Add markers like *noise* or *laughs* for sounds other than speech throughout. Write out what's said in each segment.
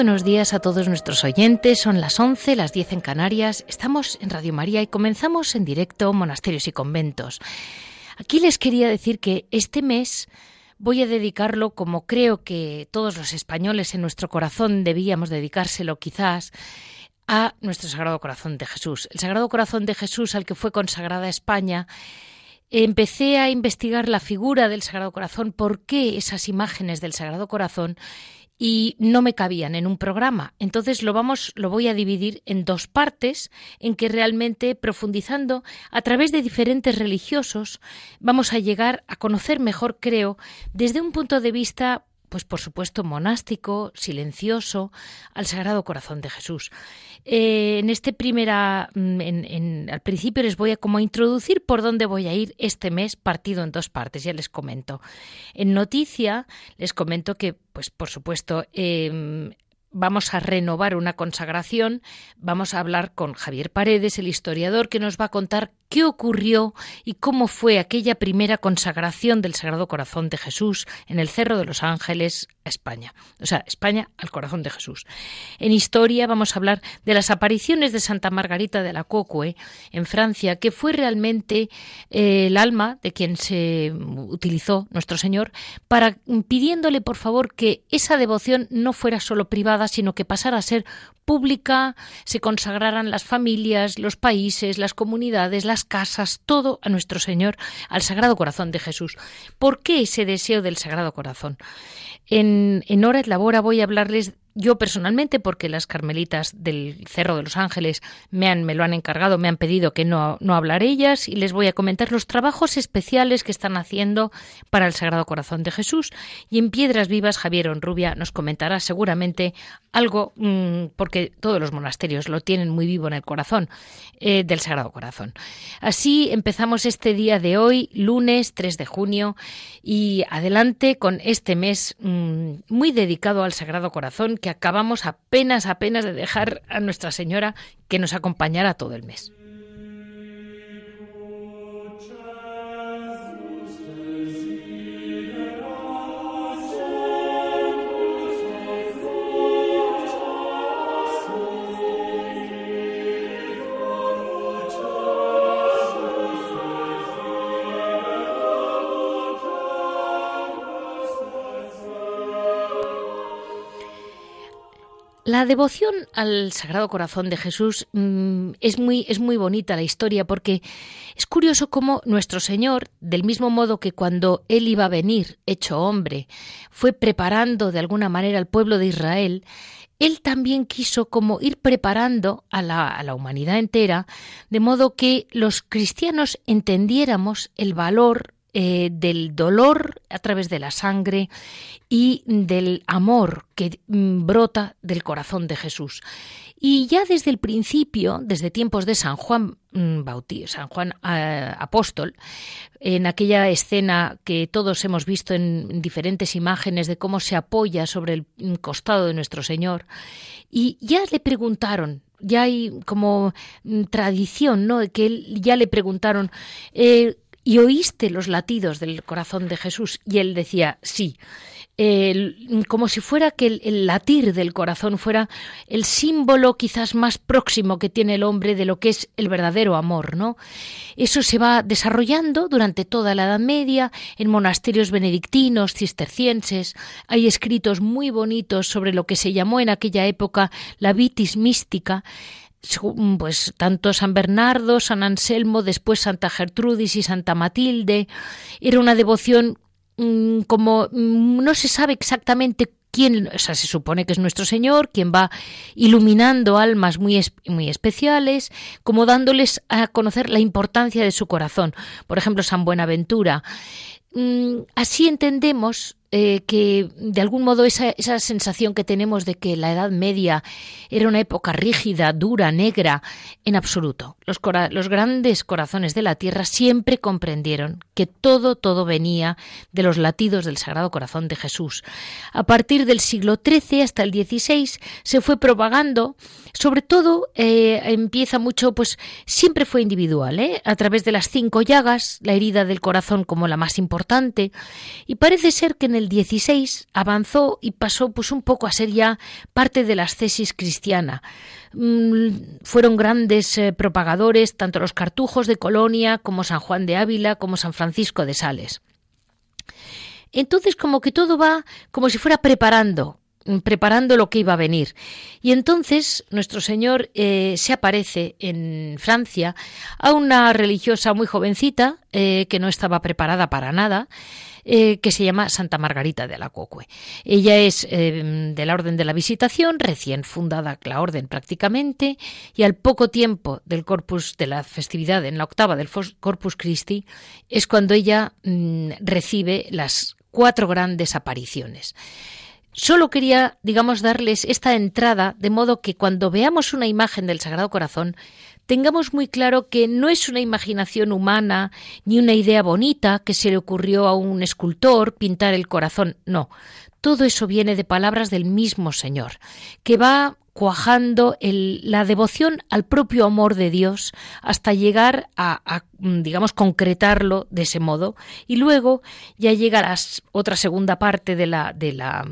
Buenos días a todos nuestros oyentes. Son las 11, las 10 en Canarias. Estamos en Radio María y comenzamos en directo Monasterios y Conventos. Aquí les quería decir que este mes voy a dedicarlo, como creo que todos los españoles en nuestro corazón debíamos dedicárselo quizás, a nuestro Sagrado Corazón de Jesús. El Sagrado Corazón de Jesús al que fue consagrada España empecé a investigar la figura del Sagrado Corazón, por qué esas imágenes del Sagrado Corazón y no me cabían en un programa. Entonces lo vamos, lo voy a dividir en dos partes, en que realmente profundizando a través de diferentes religiosos vamos a llegar a conocer mejor, creo, desde un punto de vista pues por supuesto monástico, silencioso, al Sagrado Corazón de Jesús. Eh, en este primera, mm, en, al principio les voy a como introducir por dónde voy a ir este mes, partido en dos partes, ya les comento. En noticia les comento que, pues por supuesto, em, vamos a renovar una consagración, vamos a hablar con Javier Paredes, el historiador, que nos va a contar qué ocurrió y cómo fue aquella primera consagración del Sagrado Corazón de Jesús en el Cerro de los Ángeles España. O sea, España al corazón de Jesús. En historia vamos a hablar de las apariciones de Santa Margarita de la Cocue en Francia, que fue realmente eh, el alma de quien se utilizó nuestro Señor para pidiéndole por favor que esa devoción no fuera solo privada, sino que pasara a ser pública, se consagraran las familias, los países, las comunidades, las casas, todo a nuestro Señor, al Sagrado Corazón de Jesús. ¿Por qué ese deseo del Sagrado Corazón? En, en Hora et Labora voy a hablarles yo personalmente, porque las carmelitas del Cerro de los Ángeles me, han, me lo han encargado, me han pedido que no, no hablar ellas y les voy a comentar los trabajos especiales que están haciendo para el Sagrado Corazón de Jesús. Y en Piedras Vivas, Javier Onrubia nos comentará seguramente algo, mm, porque todos los monasterios lo tienen muy vivo en el corazón, eh, del Sagrado Corazón. Así empezamos este día de hoy, lunes 3 de junio, y adelante con este mes mm, muy dedicado al Sagrado Corazón que acabamos apenas, apenas de dejar a Nuestra Señora que nos acompañara todo el mes. La devoción al Sagrado Corazón de Jesús mm, es, muy, es muy bonita la historia porque es curioso cómo nuestro Señor, del mismo modo que cuando Él iba a venir hecho hombre, fue preparando de alguna manera al pueblo de Israel, Él también quiso como ir preparando a la, a la humanidad entera, de modo que los cristianos entendiéramos el valor eh, del dolor a través de la sangre y del amor que mm, brota del corazón de Jesús. Y ya desde el principio, desde tiempos de San Juan mm, Bautista, San Juan eh, Apóstol, en aquella escena que todos hemos visto en diferentes imágenes de cómo se apoya sobre el mm, costado de nuestro Señor, y ya le preguntaron, ya hay como tradición, ¿no? Que ya le preguntaron, eh, ¿Y oíste los latidos del corazón de Jesús? Y él decía, sí. como si fuera que el, latir del corazón fuera el símbolo quizás más próximo que tiene el hombre de lo que es el verdadero amor, ¿no? Eso se va desarrollando durante toda la Edad Media en monasterios benedictinos, cistercienses. Hay escritos muy bonitos sobre lo que se llamó en aquella época la vitis mística, pues tanto San Bernardo, San Anselmo, después Santa Gertrudis y Santa Matilde. Era una devoción mm, como mm, no se sabe exactamente quién, o sea, se supone que es nuestro Señor, quien va iluminando almas muy, muy especiales, como dándoles a conocer la importancia de su corazón. Por ejemplo, San Buenaventura. Mm, así entendemos eh, que de algún modo esa, esa, sensación que tenemos de que la Edad Media era una época rígida, dura, negra, en absoluto. Los, los, grandes corazones de la tierra siempre comprendieron que todo, todo venía de los latidos del Sagrado Corazón de Jesús. A partir del siglo XIII hasta el XVI se fue propagando, sobre todo eh, empieza mucho, pues siempre fue individual, ¿eh? a través de las cinco llagas, la herida del corazón como la más importante, y parece ser que en el 16 avanzó y pasó pues un poco a ser ya parte de la ascesis cristiana. Mm, fueron grandes eh, propagadores tanto los cartujos de Colonia como San Juan de Ávila como San Francisco de Sales. Entonces como que todo va como si fuera preparando mm, preparando lo que iba a venir. Y entonces nuestro Señor eh, se aparece en Francia a una religiosa muy jovencita eh, que no estaba preparada para nada eh, que se llama Santa Margarita de la Cocue. Ella es eh, de la Orden de la Visitación, recién fundada la Orden prácticamente, y al poco tiempo del Corpus de la festividad, en la octava del Corpus Christi, es cuando ella mm, recibe las cuatro grandes apariciones. Solo quería, digamos, darles esta entrada, de modo que cuando veamos una imagen del Sagrado Corazón, tengamos muy claro que no es una imaginación humana ni una idea bonita que se le ocurrió a un escultor pintar el corazón, no. Todo eso viene de palabras del mismo Señor, que va cuajando la devoción al propio amor de Dios hasta llegar a, digamos, concretarlo de ese modo y luego ya llega a otra segunda parte de la, de la,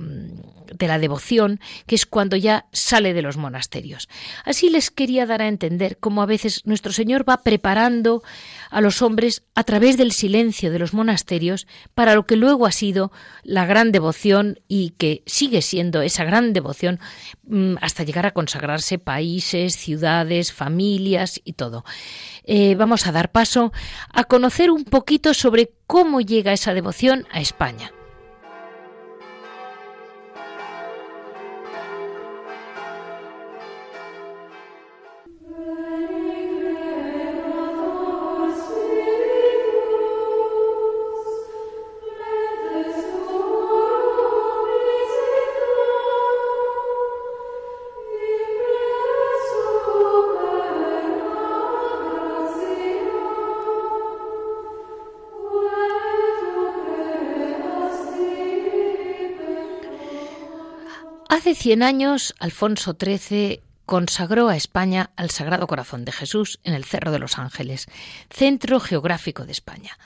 de la devoción, que es cuando ya sale de los monasterios. Así les quería dar a entender cómo a veces nuestro Señor va preparando a los hombres a través del silencio de los monasterios para lo que luego ha sido la gran devoción y que sigue siendo esa gran devoción mm, hasta llegar a consagrarse países, ciudades, familias y todo. Eh, vamos a dar paso a conocer un poquito sobre cómo llega esa devoción a España. Hace 100 años, Alfonso XIII consagró a España al Sagrado Corazón de Jesús en el Cerro de los Ángeles, centro geográfico de España.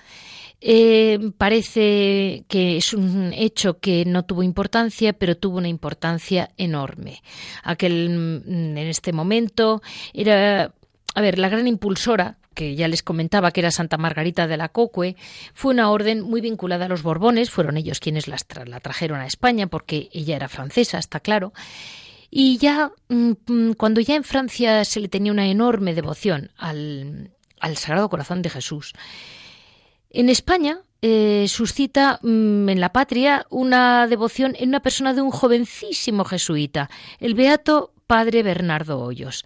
Eh, parece que es un hecho que no tuvo importancia, pero tuvo una importancia enorme. Aquel, mm, en este momento, era, a ver, la gran impulsora que ya les comentaba que era Santa Margarita de la Cocue, fue una orden muy vinculada a los Borbones, fueron ellos quienes la trajeron a España porque ella era francesa, está claro. Y ya mm, mm, cuando ya en Francia se le tenía una enorme devoción al, Sagrado Corazón de Jesús, en España eh, suscita mm, en la patria una devoción en una persona de un jovencísimo jesuita, el beato Padre Bernardo Hoyos.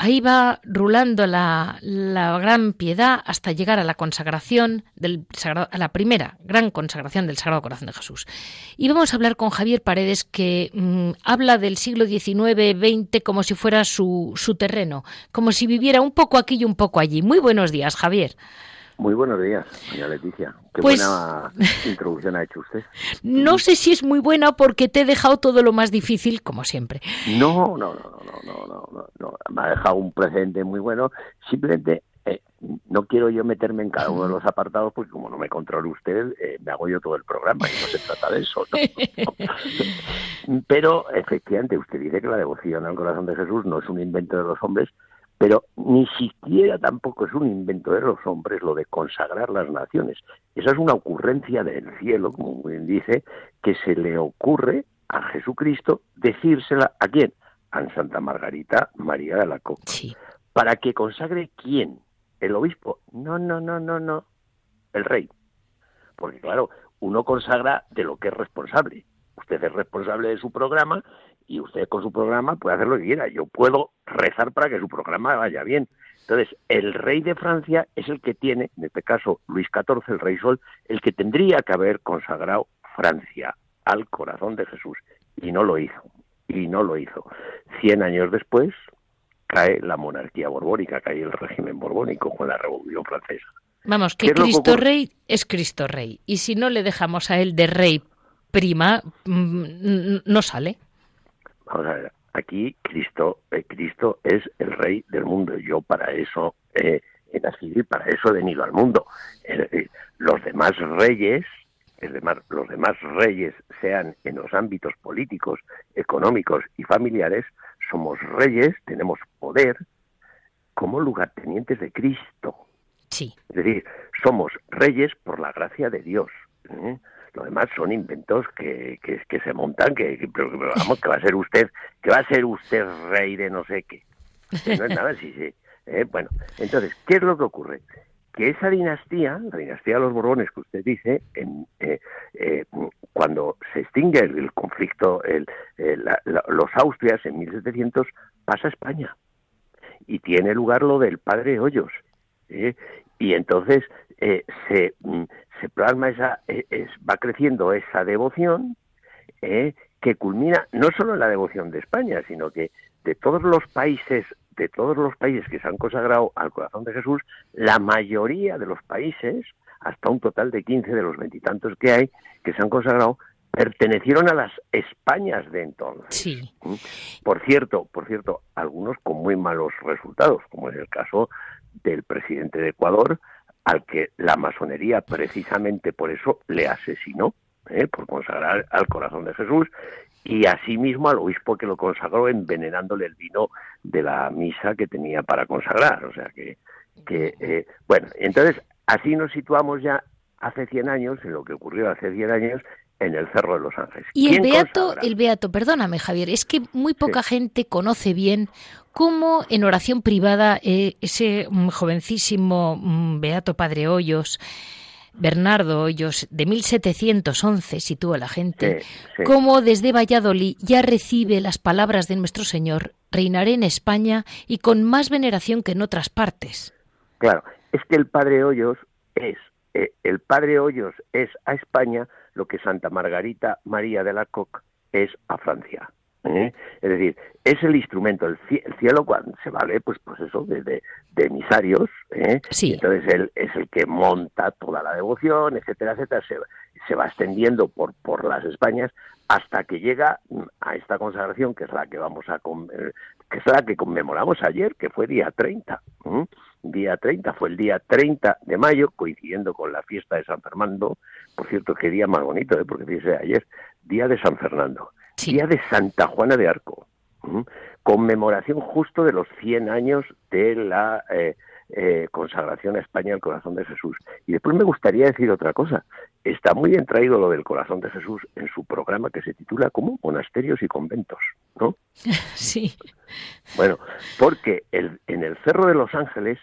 Ahí va rulando la, gran piedad hasta llegar a la consagración del a la primera gran consagración del Sagrado Corazón de Jesús. Y vamos a hablar con Javier Paredes, que mm, habla del siglo XIX-XX como si fuera su, su terreno, como si viviera un poco aquí y un poco allí. Muy buenos días, Javier. Muy buenos días, doña Leticia. Qué pues buena introducción ha hecho usted. No sé si es muy buena porque te he dejado todo lo más difícil, como siempre. No, no, no, no, no, no, no, no. me ha dejado un precedente muy bueno. Simplemente eh, no quiero yo meterme en cada uno de los apartados porque como no me controla usted, eh, me hago yo todo el programa y no se trata de eso. *laughs* Pero efectivamente usted dice que la devoción al corazón de Jesús no es un invento de los hombres, pero ni siquiera tampoco es un invento de los hombres lo de consagrar las naciones. Esa es una ocurrencia del cielo, como bien dice, que se le ocurre a Jesucristo decírsela a quién? A Santa Margarita María de la Copa. ¿Para que consagre quién? ¿El obispo? No, no, no, no, no. El rey. Porque claro, uno consagra de lo que es responsable. Usted es responsable de su programa y usted con su programa puede hacer lo que quiera. Yo puedo rezar para que su programa vaya bien. Entonces, el rey de Francia es el que tiene, en este caso Luis XIV, el rey Sol, el que tendría que haber consagrado Francia al corazón de Jesús. Y no lo hizo. Y no lo hizo. Cien años después cae la monarquía borbónica, cae el régimen borbónico con la Revolución Francesa. Vamos, que Cristo Rey es Cristo Rey. Y si no le dejamos a él de rey prima, mm, no sale. Vamos a ver, aquí Cristo, eh, Cristo es el rey del mundo. Yo para eso eh, he nacido y para eso he venido al mundo. los demás reyes, es demás, los demás reyes, sean en los ámbitos políticos, económicos y familiares, somos reyes, tenemos poder como lugartenientes de Cristo. Sí. Es decir, somos reyes por la gracia de Dios. ¿eh? Lo demás son inventos que, que, se montan, que, vamos, que va a ser usted, que va a ser usted rey de no sé qué. no es nada así, sí. ¿eh? Bueno, entonces, ¿qué es lo que ocurre? Que esa dinastía, la dinastía de los Borbones que usted dice, en, eh, eh, cuando se extingue el, conflicto, el, los Austrias en 1700, pasa a España. Y tiene lugar lo del padre Hoyos. Y entonces se, mm, se plasma esa, e, es, va creciendo esa devoción eh, que culmina no solo en la devoción de España, sino que de todos los países, de todos los países que se han consagrado al corazón de Jesús, la mayoría de los países, hasta un total de 15 de los veintitantos que hay, que se han consagrado, pertenecieron a las Españas de entonces. Sí. ¿Mm? Por cierto, por cierto, algunos con muy malos resultados, como es el caso del presidente de Ecuador, al que la masonería precisamente por eso le asesinó, ¿eh? por consagrar al corazón de Jesús, y asimismo al obispo que lo consagró envenenándole el vino de la misa que tenía para consagrar. O sea que, que eh, bueno, entonces así nos situamos ya hace 100 años, en lo que ocurrió hace 100 años, en el Cerro de los Ángeles. Y el Beato, el Beato, perdóname Javier, es que muy poca gente conoce bien cómo en oración privada eh, ese mm, jovencísimo mm, Beato Padre Hoyos, Bernardo Hoyos, de 1711, sitúa la gente, cómo desde Valladolid ya recibe las palabras de nuestro Señor, reinaré en España y con más veneración que en otras partes. Claro, es que el Padre Hoyos es, eh, el Padre Hoyos es a España lo que Santa Margarita María de la Coque es a Francia. ¿eh? Es decir, es el instrumento, el, cielo cuando se vale, pues, pues eso, de, de, emisarios, ¿eh? entonces él es el que monta toda la devoción, etcétera, etcétera, se, se va extendiendo por, por las Españas hasta que llega a esta consagración, que es la que vamos a eh, que es la que conmemoramos ayer, que fue día 30. Día 30 fue el día 30 de mayo, coincidiendo con la fiesta de San Fernando. Por cierto, qué día más bonito, ¿eh? porque fíjese ayer, día de San Fernando, día de Santa Juana de Arco, conmemoración justo de los 100 años de la eh, eh, consagración a España al corazón de Jesús. Y después me gustaría decir otra cosa. Está muy bien traído lo del corazón de Jesús en su programa que se titula como Monasterios y Conventos, ¿no? *laughs* Sí. Bueno, porque el, en el Cerro de los Ángeles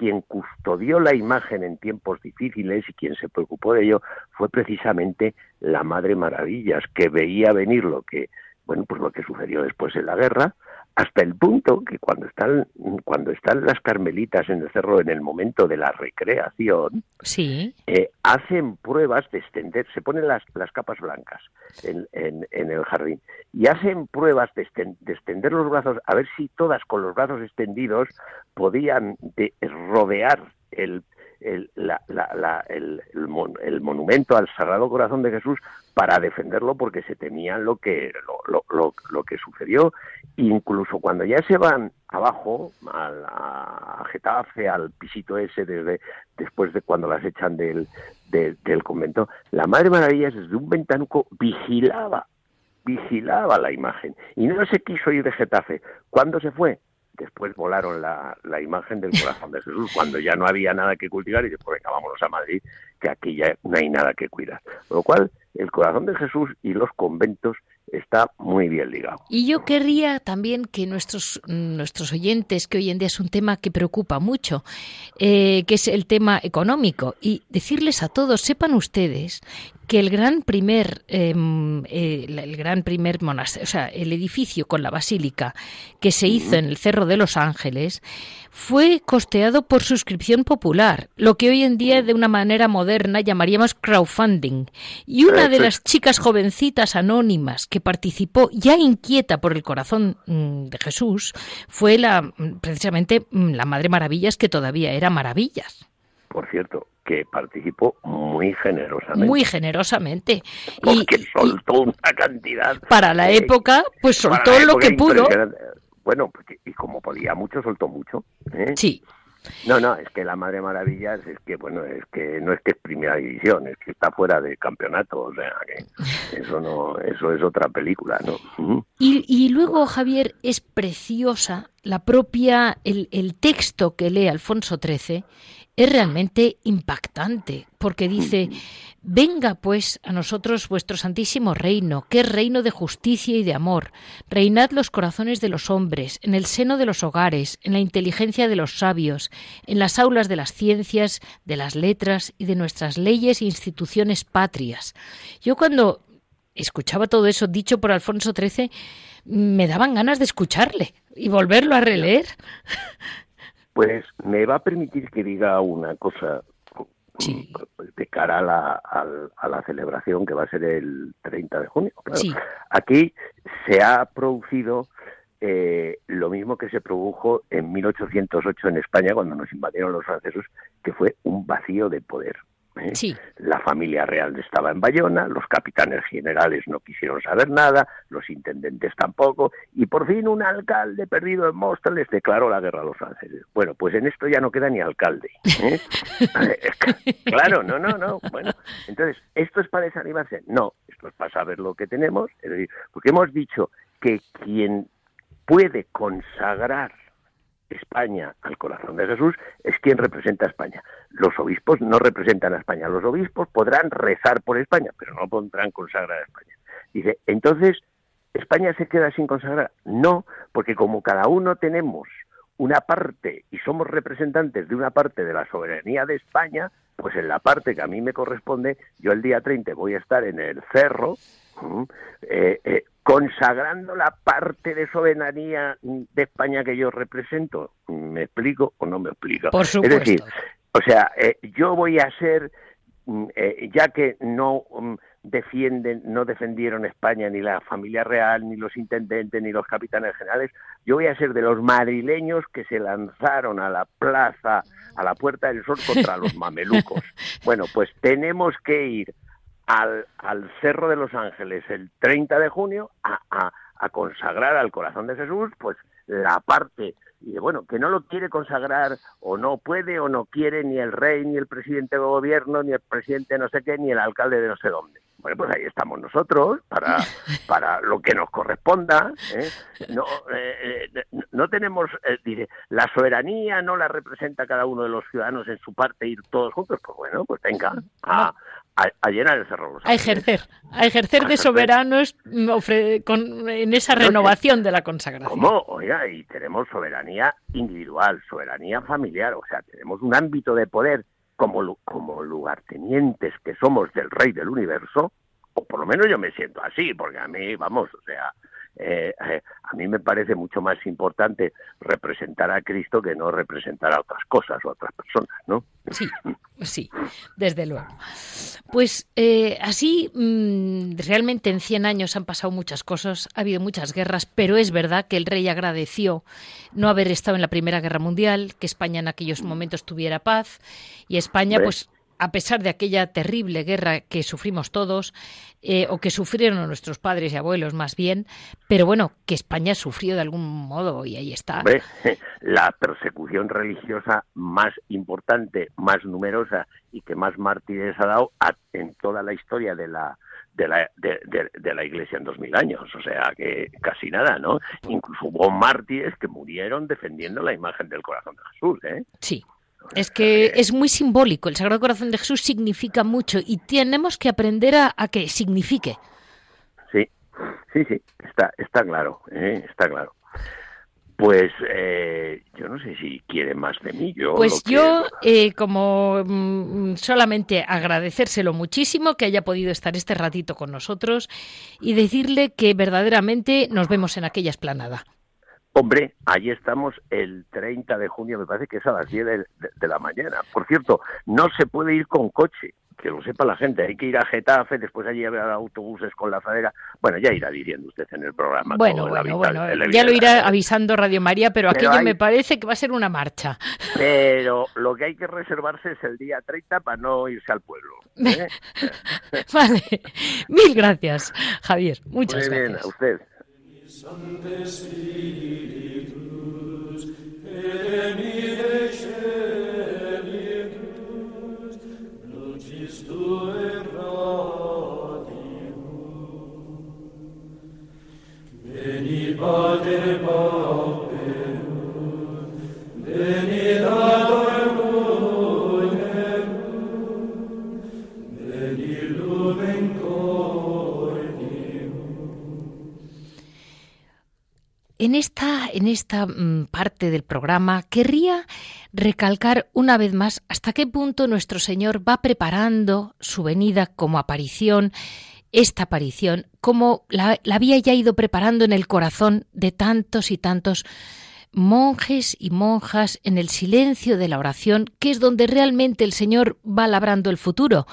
quien custodió la imagen en tiempos difíciles y quien se preocupó de ello fue precisamente la Madre Maravillas, que veía venir lo que, bueno, pues lo que sucedió después en la guerra, hasta el punto que cuando están cuando están las carmelitas en el cerro en el momento de la recreación sí. Eh, hacen pruebas de extender se ponen las, las capas blancas en, en, el jardín y hacen pruebas de, de, extender los brazos a ver si todas con los brazos extendidos podían de, rodear el el, la, la, el, el, monumento al Sagrado Corazón de Jesús para defenderlo porque se temían lo que, lo, lo, lo, que sucedió. Incluso cuando ya se van abajo, al, a Getafe, al pisito ese, desde, después de cuando las echan del, del convento, la Madre Maravillas desde un ventanuco vigilaba vigilaba la imagen y no se quiso ir de Getafe. ¿Cuándo se fue? Después volaron la, la, imagen del corazón de Jesús cuando ya no había nada que cultivar y después venga, vámonos a Madrid, que aquí ya no hay nada que cuidar. Con lo cual, el corazón de Jesús y los conventos está muy bien ligado. Y yo querría también que nuestros, nuestros oyentes, que hoy en día es un tema que preocupa mucho, eh, que es el tema económico, y decirles a todos, sepan ustedes que el gran primer em, eh, el gran primer monasterio, o sea, el edificio con la basílica que se hizo en el Cerro de los Ángeles fue costeado por suscripción popular, lo que hoy en día de una manera moderna llamaríamos crowdfunding. Y una de las chicas jovencitas anónimas que participó ya inquieta por el corazón mm, de Jesús fue la precisamente mm, la Madre Maravillas que todavía era Maravillas. Por cierto, que participó muy generosamente. Muy generosamente. Porque y, soltó una cantidad. Para la época, pues soltó lo que pudo. Bueno, y como podía mucho, soltó mucho. ¿eh? Sí. No, no, es que la Madre Maravillas es que, bueno, es que no es que es primera división, es que está fuera de campeonato, o sea, que eso no, eso es otra película, ¿no? Y, y luego, Javier, es preciosa la propia, el, el texto que lee Alfonso XIII, es realmente impactante, porque dice, venga pues a nosotros vuestro santísimo reino, que es reino de justicia y de amor, reinad los corazones de los hombres, en el seno de los hogares, en la inteligencia de los sabios, en las aulas de las ciencias, de las letras y de nuestras leyes e instituciones patrias. Yo cuando escuchaba todo eso dicho por Alfonso XIII, me daban ganas de escucharle y volverlo a releer. Pues me va a permitir que diga una cosa de cara a la, a, la, celebración que va a ser el 30 de junio. Aquí se ha producido eh, lo mismo que se produjo en 1808 en España cuando nos invadieron los franceses, que fue un vacío de poder. ¿Eh? La familia real estaba en Bayona, los capitanes generales no quisieron saber nada, los intendentes tampoco, y por fin un alcalde perdido en Móstoles declaró la guerra a los franceses. Bueno, pues en esto ya no queda ni alcalde. ¿eh? *laughs* *laughs* claro, no, no, no. Bueno, entonces, ¿esto es para desanimarse? No, esto es para saber lo que tenemos, porque hemos dicho que quien puede consagrar España al corazón de Jesús es quien representa a España. Los obispos no representan a España. Los obispos podrán rezar por España, pero no podrán consagrar a España. Dice, entonces, ¿España se queda sin consagrar? No, porque como cada uno tenemos una parte y somos representantes de una parte de la soberanía de España, pues en la parte que a mí me corresponde, yo el día 30 voy a estar en el cerro, consagrando la parte de soberanía de España que yo represento. ¿Me explico o no me explico? Por supuesto. Es decir, o sea, eh, yo voy a ser, mm, eh, ya que no mm, defienden, no defendieron España ni la familia real, ni los intendentes, ni los capitanes generales, yo voy a ser de los madrileños que se lanzaron a la plaza, a la Puerta del Sol contra los mamelucos. *laughs* Bueno, pues tenemos que ir al, al Cerro de los Ángeles el 30 de junio a, a, consagrar al corazón de Jesús, pues la parte y bueno, que no lo quiere consagrar o no puede o no quiere ni el rey, ni el presidente de gobierno, ni el presidente no sé qué, ni el alcalde de no sé dónde. Bueno, pues ahí estamos nosotros para, *laughs* para lo que nos corresponda. ¿eh? No, eh, eh, no tenemos, dice, la soberanía no la representa cada uno de los ciudadanos en su parte ir todos juntos. Pues bueno, pues venga a, a, llenar el cerro. a ejercer, a ejercer de soberanos con, en esa renovación de la consagración. ¿Cómo? Oiga, y tenemos soberanía individual, soberanía familiar, o sea, tenemos un ámbito de poder como, como lugartenientes que somos del rey del universo, o por lo menos yo me siento así, porque a mí, vamos, o sea, eh, eh, a mí me parece mucho más importante representar a Cristo que no representar a otras cosas o a otras personas, ¿no? Sí, sí, desde luego. Pues eh, así, mm, realmente en 100 años han pasado muchas cosas, ha habido muchas guerras, pero es verdad que el rey agradeció no haber estado en la Primera Guerra Mundial, que España en aquellos momentos tuviera paz, y España, pues a pesar de aquella terrible guerra que sufrimos todos, eh, o que sufrieron nuestros padres y abuelos más bien, pero bueno, que España sufrió de algún modo y ahí está. *laughs* La persecución religiosa más importante, más numerosa y que más mártires ha dado en toda la historia de la, de la, de, la Iglesia en dos mil años, o sea que casi nada, ¿no? Incluso hubo mártires que murieron defendiendo la imagen del corazón de Jesús, ¿eh? Sí, es que es muy simbólico. El Sagrado Corazón de Jesús significa mucho y tenemos que aprender a, que signifique. Sí, Sí, sí, está, está claro, ¿eh? está claro. Pues eh, yo no sé si quiere más de mí. Yo pues yo, eh, como mm, solamente agradecérselo muchísimo que haya podido estar este ratito con nosotros y decirle que verdaderamente nos vemos en aquella esplanada. Hombre, ahí estamos el 30 de junio, me parece que es a las 10 de la mañana. Por cierto, no se puede ir con coche que lo sepa la gente, hay que ir a Getafe, después allí habrá autobuses con la fadera. Bueno, ya irá diciendo usted en el programa. Bueno, bueno, bueno, ya lo irá avisando Radio María, pero, aquello me parece que va a ser una marcha. Pero lo que hay que reservarse es el día 30 para no irse al pueblo. ¿eh? *laughs* vale, mil gracias, Javier, muchas Muy bien, a usted. Sancte Spiritus, et mire celitus, lucis Tue radium. Veni, Pater, Pauperum, veni, Dator, En esta, en esta mm, parte del programa querría recalcar una vez más hasta qué punto nuestro Señor va preparando su venida como aparición esta aparición, como la, había ya ido preparando en el corazón de tantos y tantos monjes y monjas en el silencio de la oración, que es donde realmente el Señor va labrando el futuro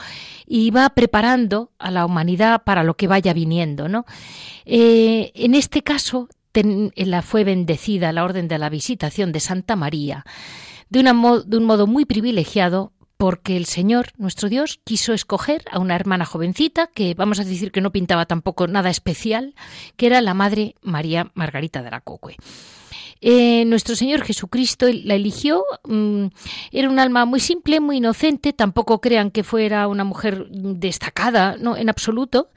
y va preparando a la humanidad para lo que vaya viniendo. ¿no? Eh, en este caso, la fue bendecida la orden de la visitación de Santa María de, de un modo muy privilegiado porque el Señor, nuestro Dios, quiso escoger a una hermana jovencita, que vamos a decir que no pintaba tampoco nada especial, que era la Madre María Margarita de la Cocue. Eh, nuestro Señor Jesucristo la eligió, mm, era un alma muy simple, muy inocente, tampoco crean que fuera una mujer destacada, no, en absoluto.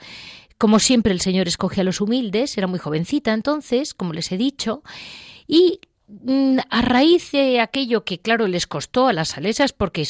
Como siempre el Señor escoge a los humildes, era muy jovencita entonces, como les he dicho, y Mm, a raíz de aquello que, claro, les costó a las salesas, porque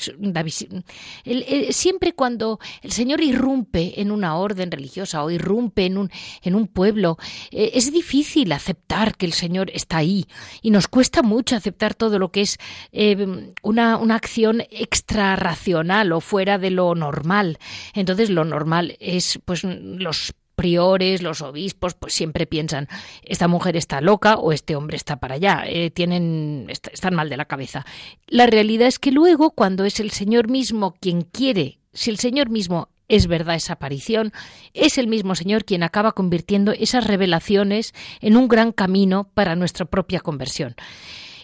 siempre cuando el Señor irrumpe en una orden religiosa o irrumpe en un, en un pueblo, eh, es difícil aceptar que el Señor está ahí y nos cuesta mucho aceptar todo lo que es eh, una, una acción extrarracional o fuera de lo normal. Entonces, lo normal es pues los priores, los obispos, pues siempre piensan, esta mujer está loca o este hombre está para allá, eh, tienen, están mal de la cabeza. La realidad es que luego, cuando es el Señor mismo quien quiere, si el Señor mismo es verdad esa aparición, es el mismo Señor quien acaba convirtiendo esas revelaciones en un gran camino para nuestra propia conversión.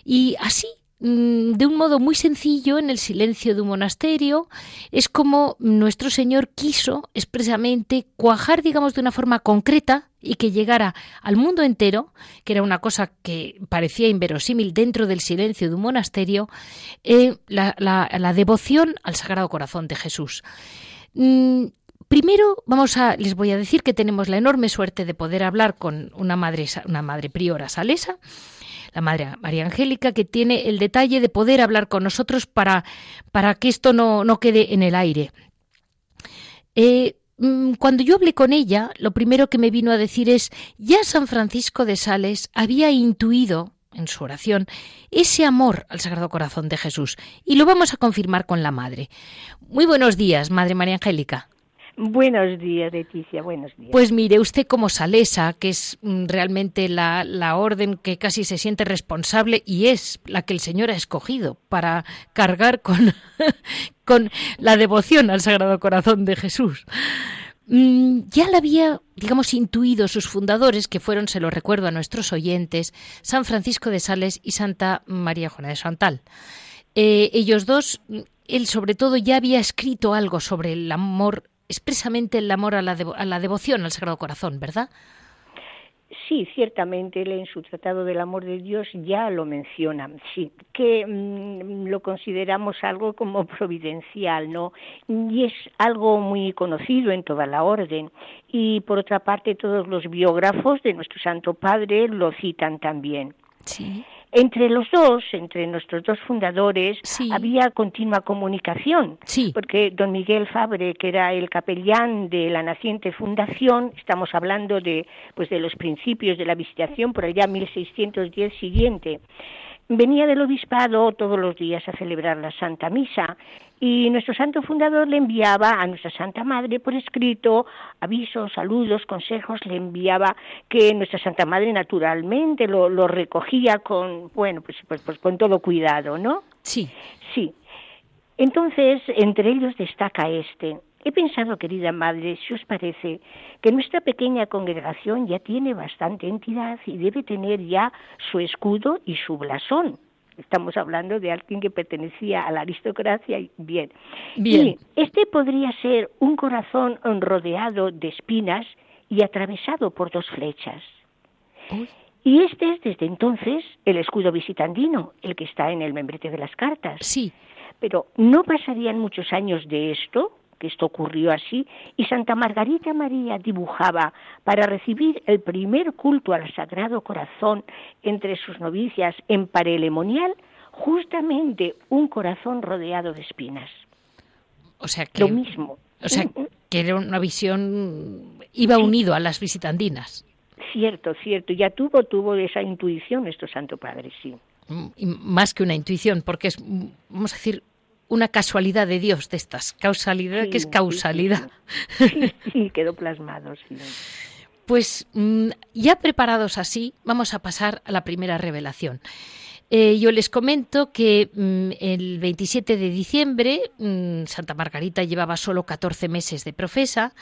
Y así de un modo muy sencillo, en el silencio de un monasterio, es como nuestro Señor quiso expresamente cuajar, digamos, de una forma concreta y que llegara al mundo entero, que era una cosa que parecía inverosímil dentro del silencio de un monasterio, eh, la, devoción al Sagrado Corazón de Jesús. Mm, primero, vamos a, les voy a decir que tenemos la enorme suerte de poder hablar con una madre, una madre priora salesa, la Madre María Angélica, que tiene el detalle de poder hablar con nosotros para, para que esto no, no quede en el aire. Eh, mm, cuando yo hablé con ella, lo primero que me vino a decir es, ya San Francisco de Sales había intuido en su oración ese amor al Sagrado Corazón de Jesús y lo vamos a confirmar con la Madre. Muy buenos días, Madre María Angélica. Buenos días, Leticia, buenos días. Pues mire, usted como salesa, que es mm, realmente la, orden que casi se siente responsable y es la que el Señor ha escogido para cargar con, *laughs* con la devoción al Sagrado Corazón de Jesús. Mm, ya la había, digamos, intuido sus fundadores, que fueron, se lo recuerdo a nuestros oyentes, San Francisco de Sales y Santa María Juana de Santal. Eh, ellos dos, mm, él sobre todo ya había escrito algo sobre el amor expresamente el amor a la, a la devoción al Sagrado Corazón, ¿verdad? Sí, ciertamente él en su Tratado del Amor de Dios ya lo menciona, sí, que mm, lo consideramos algo como *laughs* providencial, ¿no? Y es algo muy conocido en toda la orden. Y por otra parte, todos los biógrafos de nuestro Santo Padre lo citan también. Sí. Entre los dos, entre nuestros dos fundadores, había continua comunicación, porque don Miguel Fabre, que era el capellán de la naciente fundación, estamos hablando de, pues, de los principios de la visitación por allá 1610 siguiente, venía del obispado todos los días a celebrar la Santa Misa y nuestro santo fundador le enviaba a nuestra Santa Madre por escrito avisos, saludos, consejos, le enviaba que nuestra Santa Madre naturalmente lo, lo recogía con, bueno, pues, pues, pues con todo cuidado, ¿no? Sí. Sí. Entonces, entre ellos destaca este. He pensado, querida madre, si os parece, que nuestra pequeña congregación ya tiene bastante entidad y debe tener ya su escudo y su blasón. Estamos hablando de alguien que pertenecía a la aristocracia. Bien. Bien. Y este podría ser un corazón rodeado de espinas y atravesado por dos flechas. Y este es desde entonces el escudo visitandino, el que está en el membrete de las cartas. Sí. Pero no pasarían muchos años de esto que esto ocurrió así, y Santa Margarita María dibujaba para recibir el primer culto al Sagrado Corazón entre sus novicias en parelemonial justamente un corazón rodeado de espinas. O sea que lo mismo. O sea que era una visión iba unido a las visitandinas. Cierto, cierto. Ya tuvo tuvo esa intuición nuestro Santo Padre, sí. más que una intuición, porque es, vamos a decir, una casualidad de Dios de estas. Causalidad, que es causalidad. Sí, quedó plasmado, Pues mm, ya preparados así, vamos a pasar a la primera revelación. Eh, yo les comento que mm, el 27 de diciembre mm, Santa Margarita llevaba solo 14 meses de profesa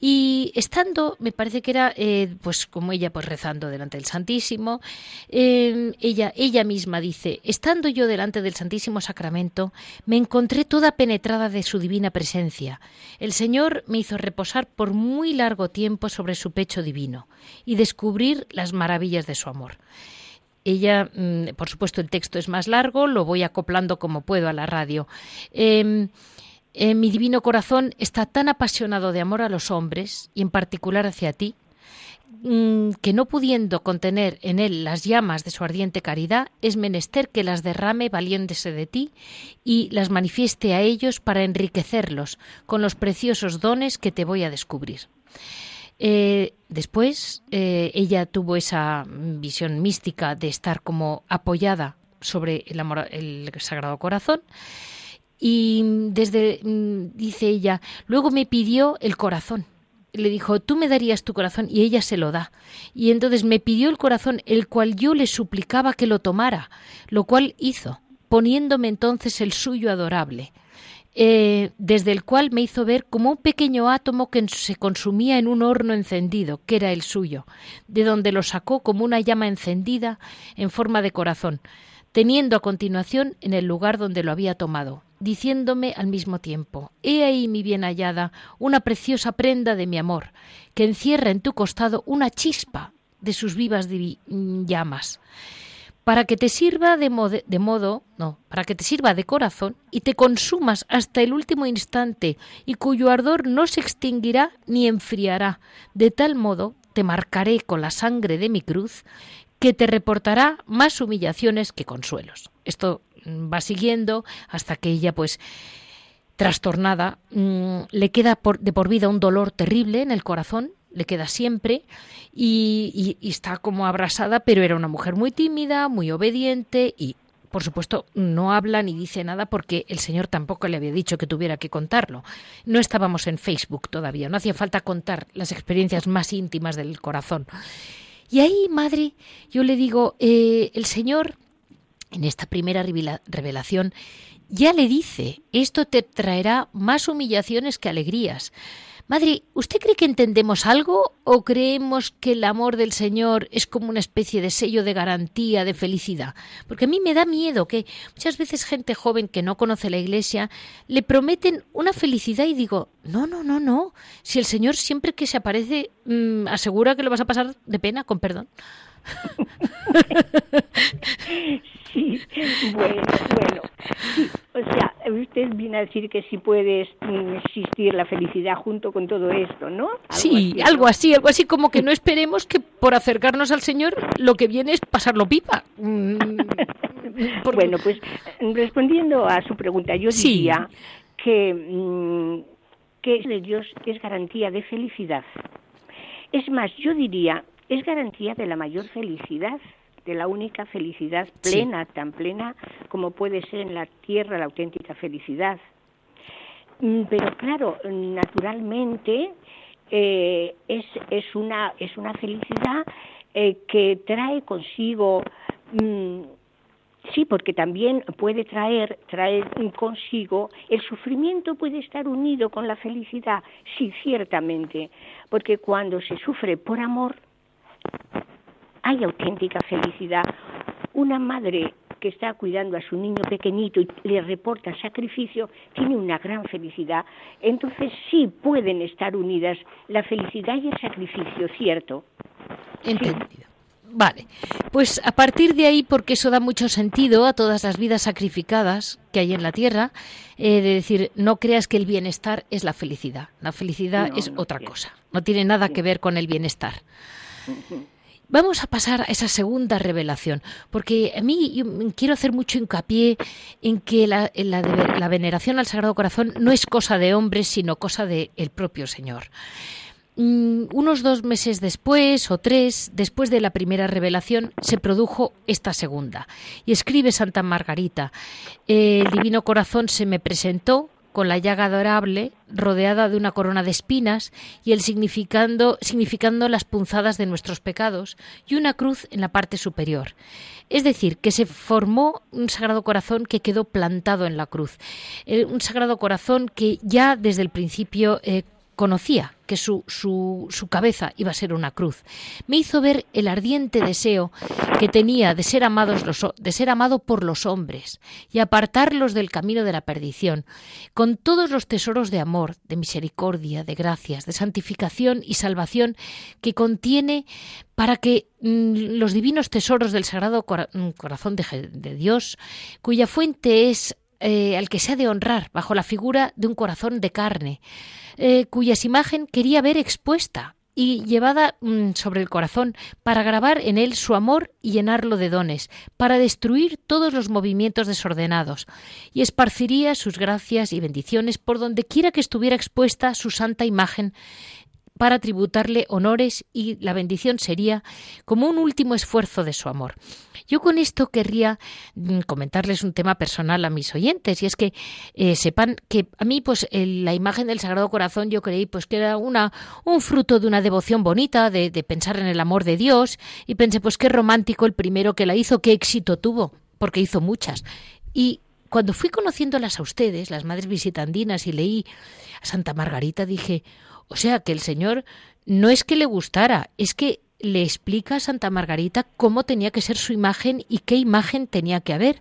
y estando, me parece que era, eh, pues como ella, pues rezando delante del Santísimo, em, ella, ella misma dice, estando yo delante del Santísimo Sacramento, me encontré toda penetrada de su divina presencia. El Señor me hizo reposar por muy largo tiempo sobre su pecho divino y descubrir las maravillas de su amor. Ella, mm, por supuesto, el texto es más largo, lo voy acoplando como puedo a la radio. Em, mi divino corazón está tan apasionado de amor a los hombres, y en particular hacia ti, mm, que no pudiendo contener en él las llamas de su ardiente caridad, es menester que las derrame valiéndose de ti y las manifieste a ellos para enriquecerlos con los preciosos dones que te voy a descubrir. Eh, después eh, ella tuvo esa visión mística de estar como apoyada sobre el, amor, el Sagrado Corazón y desde, mm, dice ella, luego me pidió el corazón. Le dijo, tú me darías tu corazón y ella se lo da. Y entonces me pidió el corazón, el cual yo le suplicaba que lo tomara, lo cual hizo, poniéndome entonces el suyo adorable. Eh, desde el cual me hizo ver como un pequeño átomo que se consumía en un horno encendido, que era el suyo, de donde lo sacó como una llama encendida en forma de corazón, teniendo a continuación en el lugar donde lo había tomado, diciéndome al mismo tiempo, He ahí mi bien hallada, una preciosa prenda de mi amor, que encierra en tu costado una chispa de sus vivas llamas para que te sirva de, modo, no, para que te sirva de corazón y te consumas hasta el último instante y cuyo ardor no se extinguirá ni enfriará. De tal modo te marcaré con la sangre de mi cruz que te reportará más humillaciones que consuelos. Esto mm, va siguiendo hasta que ella pues trastornada mm, le queda de por vida un dolor terrible en el corazón le queda siempre y, está como abrasada, pero era una mujer muy tímida, muy obediente y, por supuesto, no habla ni dice nada porque el Señor tampoco le había dicho que tuviera que contarlo. No estábamos en Facebook todavía, no hacía falta contar las experiencias más íntimas del corazón. Y ahí, madre, yo le digo, eh, el Señor, en esta primera revelación, ya le dice, esto te traerá más humillaciones que alegrías. Madre, ¿usted cree que entendemos algo o creemos que el amor del Señor es como una especie de sello de garantía, de felicidad? Porque a mí me da miedo que muchas veces gente joven que no conoce la Iglesia le prometen una felicidad y digo, no, no, no, no. Si el Señor siempre que se aparece mm, asegura que lo vas a pasar de pena, con perdón. *laughs* Sí, bueno, bueno. o sea, usted viene a decir que sí puede existir la felicidad junto con todo esto, ¿no? sí, algo así, algo así como que no esperemos que por acercarnos al Señor lo que viene es pasarlo pipa. Mm, bueno, pues respondiendo a su pregunta, yo diría que, mm, que de Dios es garantía de felicidad. Es más, yo diría, es garantía de la mayor felicidad de la única felicidad plena, tan plena como puede ser en la tierra la auténtica felicidad. Mm, pero claro, naturalmente eh, es, es, una, es una felicidad eh, que trae consigo, mm, sí, porque también puede traer, traer consigo, el sufrimiento puede estar unido con la felicidad, sí, ciertamente, porque cuando se sufre por amor, hay auténtica felicidad. Una madre que está cuidando a su niño pequeñito y le reporta sacrificio, tiene una gran felicidad. Entonces sí pueden estar unidas la felicidad y el sacrificio, ¿cierto? Entendido. Vale, pues a partir de ahí, porque eso da mucho sentido a todas las vidas sacrificadas que hay en la tierra, eh, de decir, no creas que el bienestar es la felicidad. La felicidad es otra cosa, no tiene nada que ver con el bienestar. Vamos a pasar a esa segunda revelación, porque a mí quiero hacer mucho hincapié en que la, veneración al Sagrado Corazón no es cosa de hombres, sino cosa del propio Señor. Mm, unos dos meses después o tres, después de la primera revelación, se produjo esta segunda. Y escribe Santa Margarita, el Divino Corazón se me presentó con la llaga adorable rodeada de una corona de espinas y el significando, significando las punzadas de nuestros pecados y una cruz en la parte superior. Es decir, que se formó un sagrado corazón que quedó plantado en la cruz, eh, un sagrado corazón que ya desde el principio eh, conocía que su, su, su, cabeza iba a ser una cruz. Me hizo ver el ardiente deseo que tenía de ser, amados los, de ser amado por los hombres y apartarlos del camino de la perdición, con todos los tesoros de amor, de misericordia, de gracias, de santificación y salvación que contiene para que mm, los divinos tesoros del Sagrado mm, Corazón de, de Dios, cuya fuente es eh, al que se ha de honrar bajo la figura de un corazón de carne, eh, cuyas imagen quería ver expuesta y llevada mm, sobre el corazón para grabar en él su amor y llenarlo de dones, para destruir todos los movimientos desordenados, y esparciría sus gracias y bendiciones por donde quiera que estuviera expuesta su santa imagen para tributarle honores y la bendición sería como un último esfuerzo de su amor. Yo con esto querría mm, comentarles un tema personal a mis oyentes y es que eh, sepan que a mí pues la imagen del Sagrado Corazón yo creí pues que era una un fruto de una devoción bonita de, pensar en el amor de Dios y pensé pues qué romántico el primero que la hizo qué éxito tuvo porque hizo muchas y cuando fui conociéndolas a ustedes, las madres visitandinas, y leí a Santa Margarita, dije, o sea que el Señor no es que le gustara, es que le explica a Santa Margarita cómo tenía que ser su imagen y qué imagen tenía que haber.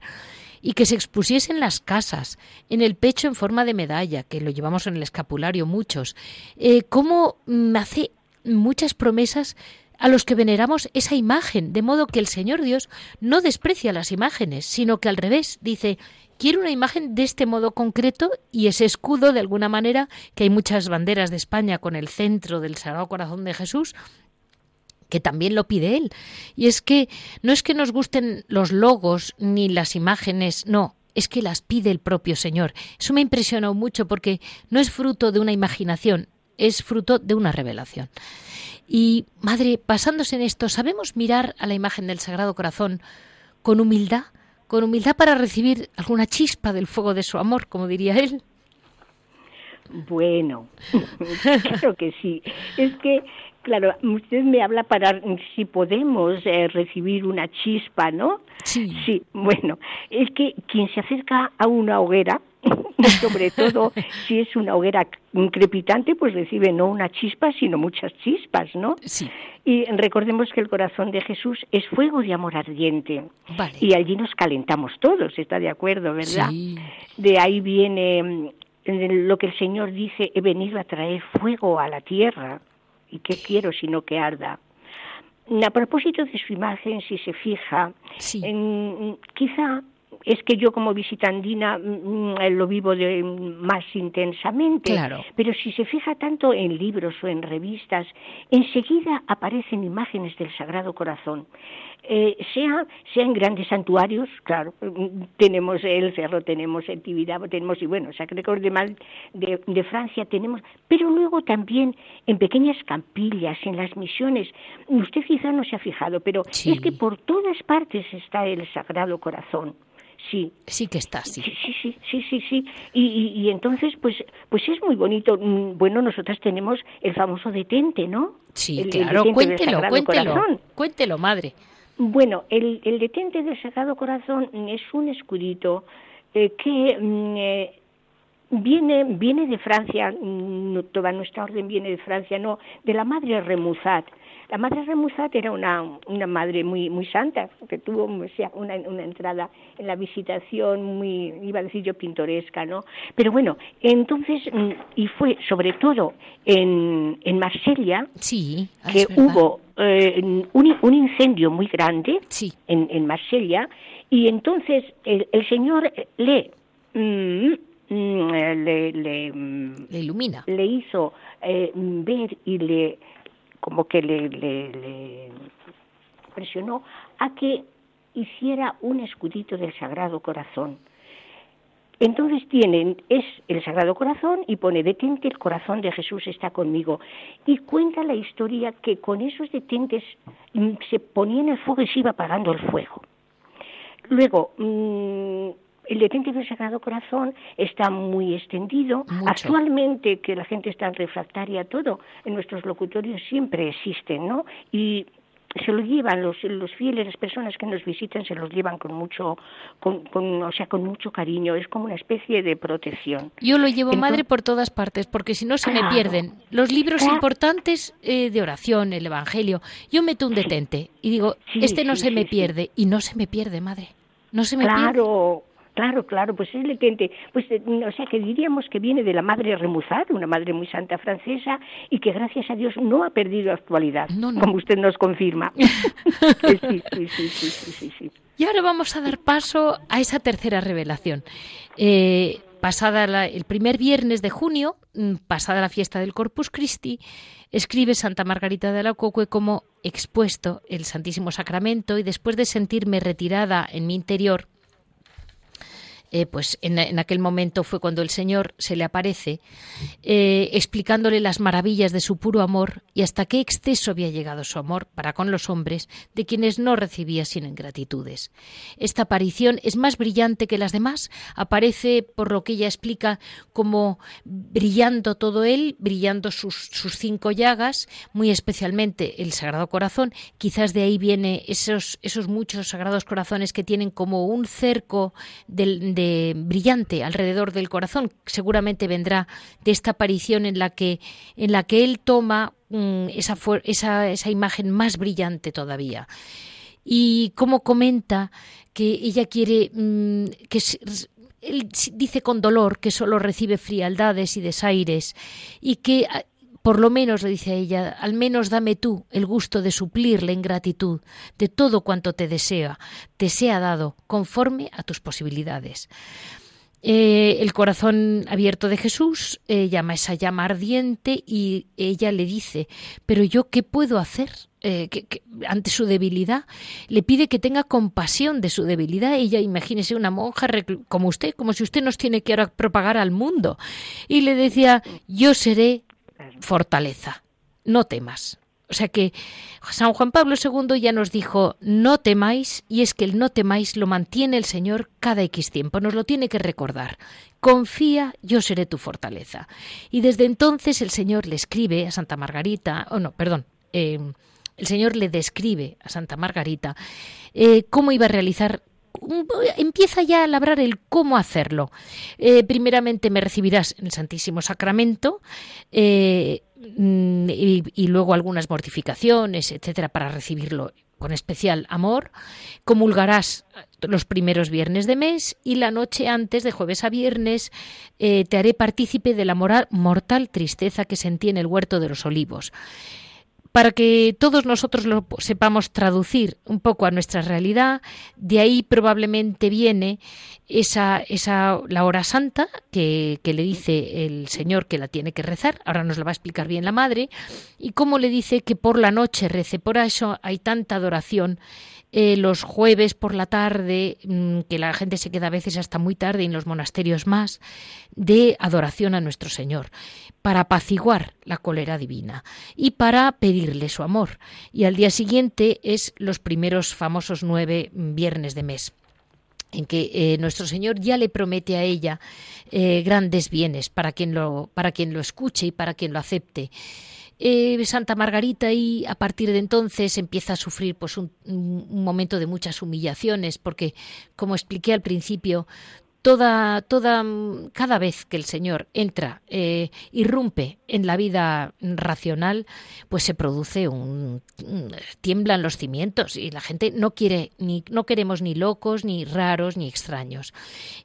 Y que se expusiese en las casas, en el pecho en forma de medalla, que lo llevamos en el escapulario muchos, eh, cómo me hace muchas promesas a los que veneramos esa imagen, de modo que el Señor Dios no desprecia las imágenes, sino que al revés dice, quiero una imagen de este modo concreto y ese escudo, de alguna manera, que hay muchas banderas de España con el centro del Sagrado Corazón de Jesús, que también lo pide él. Y es que no es que nos gusten los logos ni las imágenes, no, es que las pide el propio Señor. Eso me impresionó mucho porque no es fruto de una imaginación, es fruto de una revelación. Y, Madre, basándose en esto, ¿sabemos mirar a la imagen del Sagrado Corazón con humildad? con humildad para recibir alguna chispa del fuego de su amor, como diría él. Bueno, *laughs* creo que sí. Es que, claro, usted me habla para si podemos eh, recibir una chispa, ¿no? Sí. Sí, bueno, es que quien se acerca a una hoguera, *laughs* sobre todo si es una hoguera crepitante, pues recibe no una chispa, sino muchas chispas, ¿no? Sí. Y recordemos que el corazón de Jesús es fuego de amor ardiente. Y allí nos calentamos todos, ¿está de acuerdo, verdad? Sí. De ahí viene lo que el Señor dice, he venido a traer fuego a la tierra. ¿Y qué quiero sino que arda? a propósito de su imagen, si se fija, en, quizá es que yo como visitandina mm, mm, lo vivo de, más intensamente, pero si se fija tanto en libros o en revistas, enseguida aparecen imágenes del Sagrado Corazón. Eh, sea, sea en grandes santuarios, claro, tenemos el Cerro, tenemos el Tibidabo, tenemos, y bueno, Sacré-Cœur de, de, Francia tenemos, pero luego también en pequeñas campillas, en las misiones, usted quizá no se ha fijado, pero es que por todas partes está el Sagrado Corazón sí. Sí que está, sí. Sí, sí, sí, sí, sí. Y, y, entonces, pues, pues es muy bonito. Mm, bueno, nosotras tenemos el famoso detente, ¿no? Sí, claro, cuéntelo, cuéntelo, cuéntelo, madre. Bueno, el, el detente del Sagrado Corazón es un escudito eh, que mm, eh, viene, viene de Francia, mm, toda nuestra orden viene de Francia, no, de la madre Remuzat. La madre Remusat era una, una madre muy, muy santa, que tuvo una, una entrada en la visitación muy, iba a decir yo, pintoresca, ¿no? Pero bueno, entonces, mm, y fue sobre todo en, en Marsella sí, que hubo eh, un, un, incendio muy grande en, en Marsella, y entonces el, el Señor le... Mm, mm, le, le, le, ilumina. Le hizo eh, ver y le como que le, le, presionó a que hiciera un escudito del Sagrado Corazón. Entonces tienen, es el Sagrado Corazón y pone detente, el corazón de Jesús está conmigo. Y cuenta la historia que con esos detentes mm, se ponía en el fuego y se iba apagando el fuego. Luego, mm, el detente del Sagrado Corazón está muy extendido. Actualmente, que la gente está refractaria a todo, en nuestros locutorios siempre existen, ¿no? Y se lo llevan los, los fieles, las personas que nos visitan, se los llevan con mucho, con, o sea, con mucho cariño. Es como una especie de protección. Yo lo llevo, madre, por todas partes, porque si no se me pierden los libros importantes eh, de oración, el Evangelio. Yo meto un detente y digo, este no se me pierde, y no se me pierde, madre. No se me claro, Claro, claro, pues es latente. Pues, eh, o sea, que diríamos que viene de la madre Remuzat, una madre muy santa francesa, y que gracias a Dios no ha perdido actualidad, como usted nos confirma. *laughs* sí, sí, sí, sí, sí, Y ahora vamos a dar paso a esa tercera revelación. Eh, pasada el primer viernes de junio, mm, pasada la fiesta del Corpus Christi, escribe Santa Margarita de la Cocue como expuesto el Santísimo Sacramento y después de sentirme retirada en mi interior, eh, pues en, aquel momento fue cuando el Señor se le aparece, eh, explicándole las maravillas de su puro amor y hasta qué exceso había llegado su amor para con los hombres, de quienes no recibía sin ingratitudes. Esta aparición es más brillante que las demás, aparece, por lo que ella explica, como brillando todo él, brillando sus, sus cinco llagas, muy especialmente el Sagrado Corazón, quizás de ahí viene esos, esos muchos sagrados corazones que tienen como un cerco del, brillante alrededor del corazón. Seguramente vendrá de esta aparición en la que, en la que él toma mm, esa, esa, esa imagen más brillante todavía y como comenta que ella quiere mm, que él dice con dolor que solo recibe frialdades y desaires y que por lo menos, le dice a ella, al menos dame tú el gusto de suplir la ingratitud de todo cuanto te desea, te sea dado, conforme a tus posibilidades. Eh, el corazón abierto de Jesús eh, llama esa llama ardiente y ella le dice, pero yo qué puedo hacer eh, ante su debilidad? Le pide que tenga compasión de su debilidad. Ella, imagínese una monja como usted, como si usted nos tiene que ahora propagar al mundo. Y le decía, yo seré fortaleza, no temas. O sea que San Juan Pablo II ya nos dijo, no temáis, y es que el no temáis lo mantiene el Señor cada X tiempo, nos lo tiene que recordar. Confía, yo seré tu fortaleza. Y desde entonces el Señor le escribe a Santa Margarita, o no, perdón, eh, el Señor le describe a Santa Margarita eh, cómo iba a realizar empieza ya a labrar el cómo hacerlo. Eh, primeramente me recibirás en el Santísimo Sacramento eh, mm, y, luego algunas mortificaciones, etcétera, para recibirlo con especial amor. Comulgarás los primeros viernes de mes y la noche antes, de jueves a viernes, eh, te haré partícipe de la moral, mortal tristeza que sentí en el huerto de los olivos para que todos nosotros lo sepamos traducir un poco a nuestra realidad, de ahí probablemente viene esa, esa la hora santa que, que, le dice el Señor que la tiene que rezar, ahora nos la va a explicar bien la madre, y cómo le dice que por la noche rece, por eso hay tanta adoración eh, los jueves por la tarde, mm, que la gente se queda a veces hasta muy tarde en los monasterios más, de adoración a nuestro Señor, para apaciguar la cólera divina y para pedirle su amor. Y al día siguiente es los primeros famosos nueve viernes de mes en que eh, nuestro Señor ya le promete a ella eh, grandes bienes para quien lo para quien lo escuche y para quien lo acepte. Eh, Santa Margarita y a partir de entonces empieza a sufrir pues un, momento de muchas humillaciones porque como expliqué al principio toda toda cada vez que el Señor entra eh, irrumpe en la vida racional pues se produce un, tiemblan los cimientos y la gente no quiere ni no queremos ni locos ni raros ni extraños.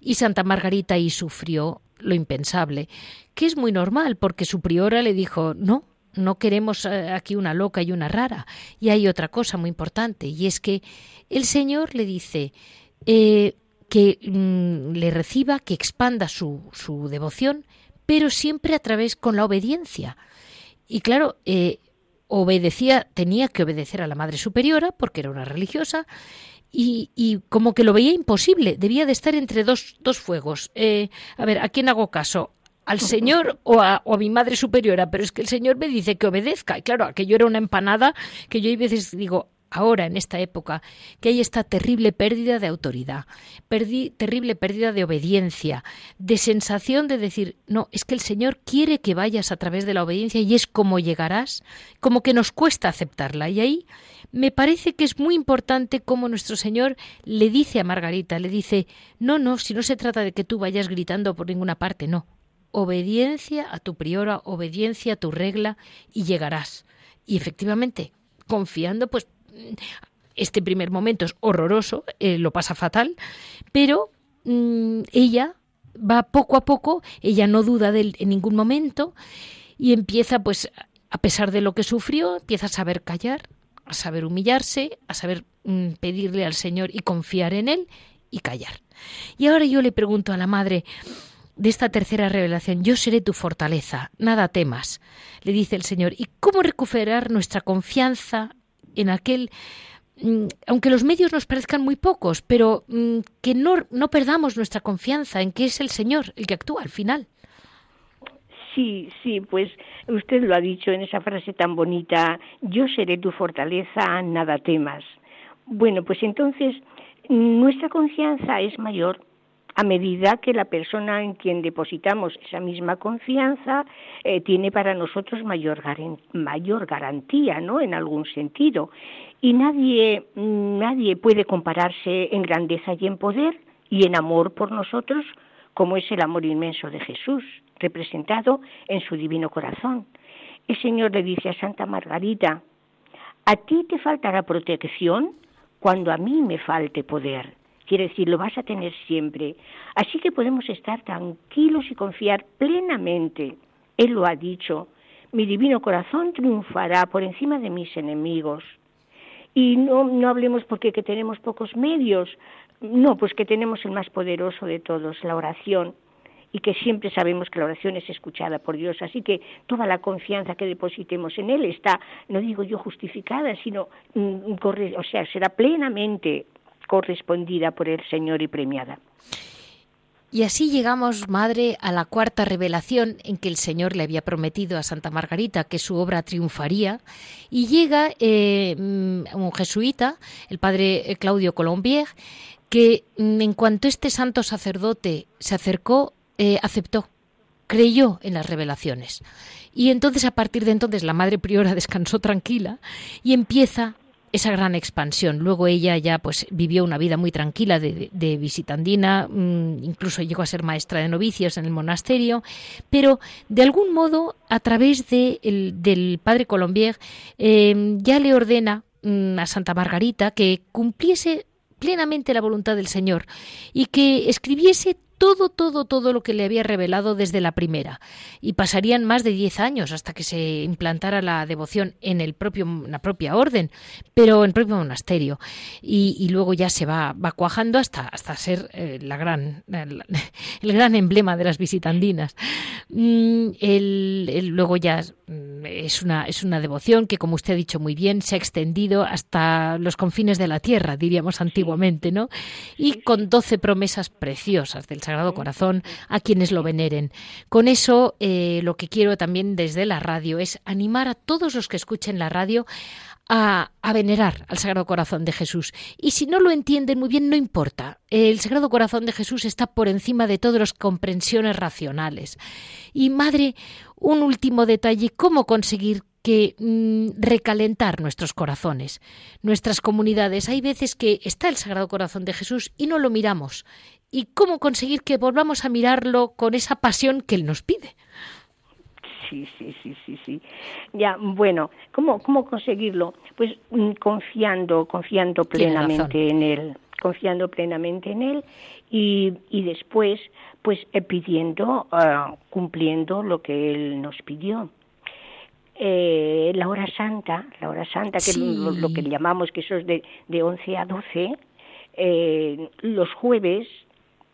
Y Santa Margarita ahí sufrió lo impensable que es muy normal porque su priora le dijo no no queremos eh, aquí una loca y una rara. Y hay otra cosa muy importante, y es que el Señor le dice eh, que mm, le reciba, que expanda su, devoción, pero siempre a través con la obediencia. Y claro, eh, obedecía, tenía que obedecer a la Madre Superiora, porque era una religiosa, y, y, como que lo veía imposible, debía de estar entre dos, dos fuegos. a ver, ¿a quién hago caso? Al Señor o a, mi madre superiora, pero es que el Señor me dice que obedezca. Y claro, aquello era una empanada que yo a veces digo, ahora en esta época, que hay esta terrible pérdida de autoridad, terrible pérdida de obediencia, de sensación de decir, no, es que el Señor quiere que vayas a través de la obediencia y es como llegarás, como que nos cuesta aceptarla. Y ahí me parece que es muy importante como nuestro Señor le dice a Margarita, le dice, no, no, si no se trata de que tú vayas gritando por ninguna parte, no, obediencia a tu priora, obediencia a tu regla y llegarás. Y efectivamente, confiando, pues este primer momento es horroroso, eh, lo pasa fatal, pero mm, ella va poco a poco, ella no duda de él en ningún momento y empieza, pues, a pesar de lo que sufrió, empieza a saber callar, a saber humillarse, a saber mm, pedirle al Señor y confiar en Él y callar. Y ahora yo le pregunto a la madre, de esta tercera revelación, yo seré tu fortaleza, nada temas, le dice el Señor. ¿Y cómo recuperar nuestra confianza en aquel, mm, aunque los medios nos parezcan muy pocos, pero mm, que no, no perdamos nuestra confianza en que es el Señor el que actúa al final? Sí, sí, pues usted lo ha dicho en esa frase tan bonita, yo seré tu fortaleza, nada temas. Bueno, pues entonces nuestra confianza es mayor a medida que la persona en quien depositamos esa misma confianza eh, tiene para nosotros mayor, mayor garantía, ¿no? En algún sentido. Y nadie, nadie puede compararse en grandeza y en poder y en amor por nosotros como es el amor inmenso de Jesús, representado en su divino corazón. El Señor le dice a Santa Margarita, a ti te faltará protección cuando a mí me falte poder. Quiere decir, lo vas a tener siempre. Así que podemos estar tranquilos y confiar plenamente. Él lo ha dicho. Mi divino corazón triunfará por encima de mis enemigos. Y no, no hablemos porque que tenemos pocos medios. No, pues que tenemos el más poderoso de todos, la oración y que siempre sabemos que la oración es escuchada por Dios. Así que toda la confianza que depositemos en Él está, no digo yo justificada, sino, mm, o sea, será plenamente correspondida por el Señor y premiada. Y así llegamos, Madre, a la cuarta revelación en que el Señor le había prometido a Santa Margarita que su obra triunfaría. Y llega eh, un jesuita, el padre eh, Claudio Colombier, que mm, en cuanto este santo sacerdote se acercó, eh, aceptó, creyó en las revelaciones. Y entonces, a partir de entonces, la Madre Priora *laughs* descansó tranquila y empieza esa gran expansión. Luego ella ya pues vivió una vida muy tranquila de, visitandina, mm, incluso llegó a ser maestra de novicios en el monasterio, pero de algún modo a través de del padre Colombier em, ya le ordena mm, a Santa Margarita que cumpliese plenamente la voluntad del Señor y que escribiese todo, todo, todo lo que le había revelado desde la primera. Y pasarían más de diez años hasta que se implantara la devoción en el propio, la propia orden, pero en el propio monasterio. Y, luego ya se va, va cuajando hasta, hasta ser eh, la gran, *laughs* el, gran emblema de las visitandinas. Mm, luego ya mm, es una, es una devoción que, como usted ha dicho muy bien, se ha extendido hasta los confines de la tierra, diríamos antiguamente, ¿no? Y con doce promesas preciosas del Sagrado Corazón a quienes lo veneren. Con eso, eh, lo que quiero también desde la radio es animar a todos los que escuchen la radio a, venerar al Sagrado Corazón de Jesús. Y si no lo entienden muy bien, no importa. El Sagrado Corazón de Jesús está por encima de todas las comprensiones racionales. Y madre, un último detalle, ¿cómo conseguir que mm, recalentar nuestros corazones, nuestras comunidades? Hay veces que está el Sagrado Corazón de Jesús y no lo miramos y cómo conseguir que volvamos a mirarlo con esa pasión que Él nos pide. Sí, sí, sí, sí, sí. Ya, bueno, ¿cómo, cómo conseguirlo? Pues mm, confiando, confiando plenamente en Él, confiando plenamente en Él y, y después, pues eh, pidiendo, ah, cumpliendo lo que Él nos pidió. Eh, la hora santa, la hora santa, que es lo, que llamamos que eso es de, de 11 a 12, eh, los jueves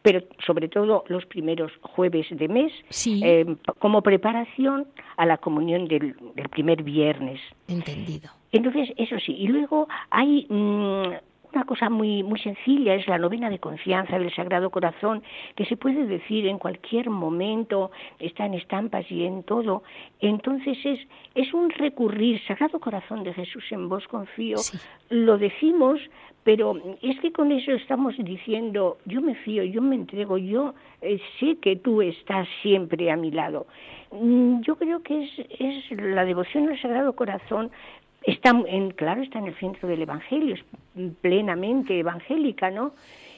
pero sobre todo los primeros jueves de mes, eh, como preparación a la comunión del, primer viernes. Entendido. Entonces, eso sí, y luego hay mm, una cosa muy, muy sencilla, es la novena de confianza del Sagrado Corazón, que se puede decir en cualquier momento, está en estampas y en todo. Entonces es, es un recurrir, Sagrado Corazón de Jesús, en vos confío, lo decimos pero es que con eso estamos diciendo, yo me fío, yo me entrego, yo eh, sé que tú estás siempre a mi lado. Mm, yo creo que es, es la devoción al Sagrado Corazón, está en, claro, está en el centro del Evangelio, es plenamente evangélica, ¿no?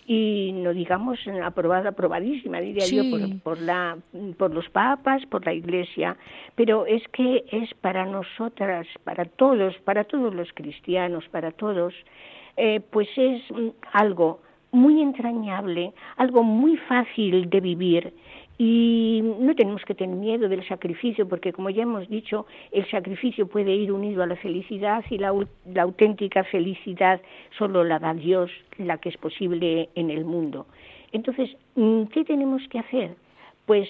y no digamos aprobada, aprobadísima, diría yo, por, por, la, por los papas, por la Iglesia, pero es que es para nosotras, para todos, para todos los cristianos, para todos, eh, pues es algo muy entrañable, algo muy fácil de vivir y no tenemos que tener miedo del sacrificio porque como ya hemos dicho el sacrificio puede ir unido a la felicidad y la, la auténtica felicidad solo la da Dios, la que es posible en el mundo. Entonces, mm, ¿qué tenemos que hacer? Pues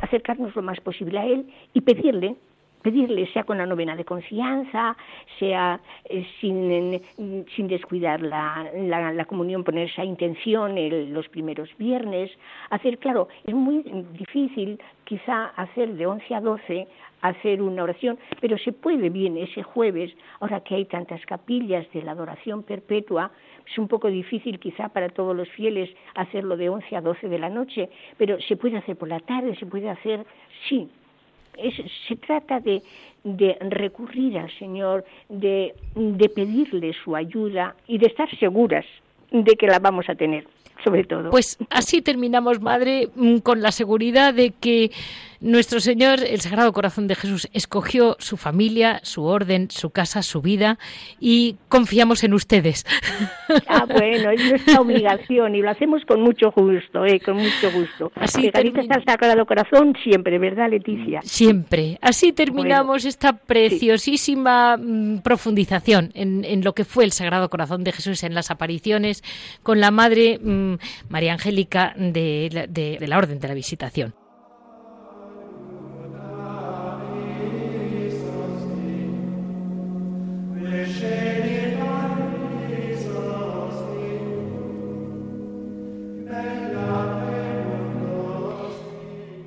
acercarnos lo más posible a Él y pedirle pedirle, sea con la novena de confianza, sea eh, sin, sin, descuidar la, la, comunión, poner esa intención los primeros viernes, hacer, claro, es muy difícil quizá hacer de 11 a 12 hacer una oración, pero se puede bien ese jueves, ahora que hay tantas capillas de la adoración perpetua, es un poco difícil quizá para todos los fieles hacerlo de 11 a 12 de la noche, pero se puede hacer por la tarde, se puede hacer, sí, se trata de, de, recurrir al Señor, de, de pedirle su ayuda y de estar seguras de que la vamos a tener, sobre todo. Pues así terminamos, Madre, mm, con la seguridad de que nuestro Señor, el Sagrado Corazón de Jesús, escogió su familia, su orden, su casa, su vida y confiamos en ustedes. *laughs* Ah, bueno, es nuestra obligación y lo hacemos con mucho gusto, eh, con mucho gusto. Así está el Sagrado Corazón siempre, ¿verdad, Leticia? Siempre. Así terminamos esta preciosísima mm, profundización en, lo que fue el Sagrado Corazón de Jesús en las apariciones con la Madre mm, María Angélica de la Orden de la Visitación.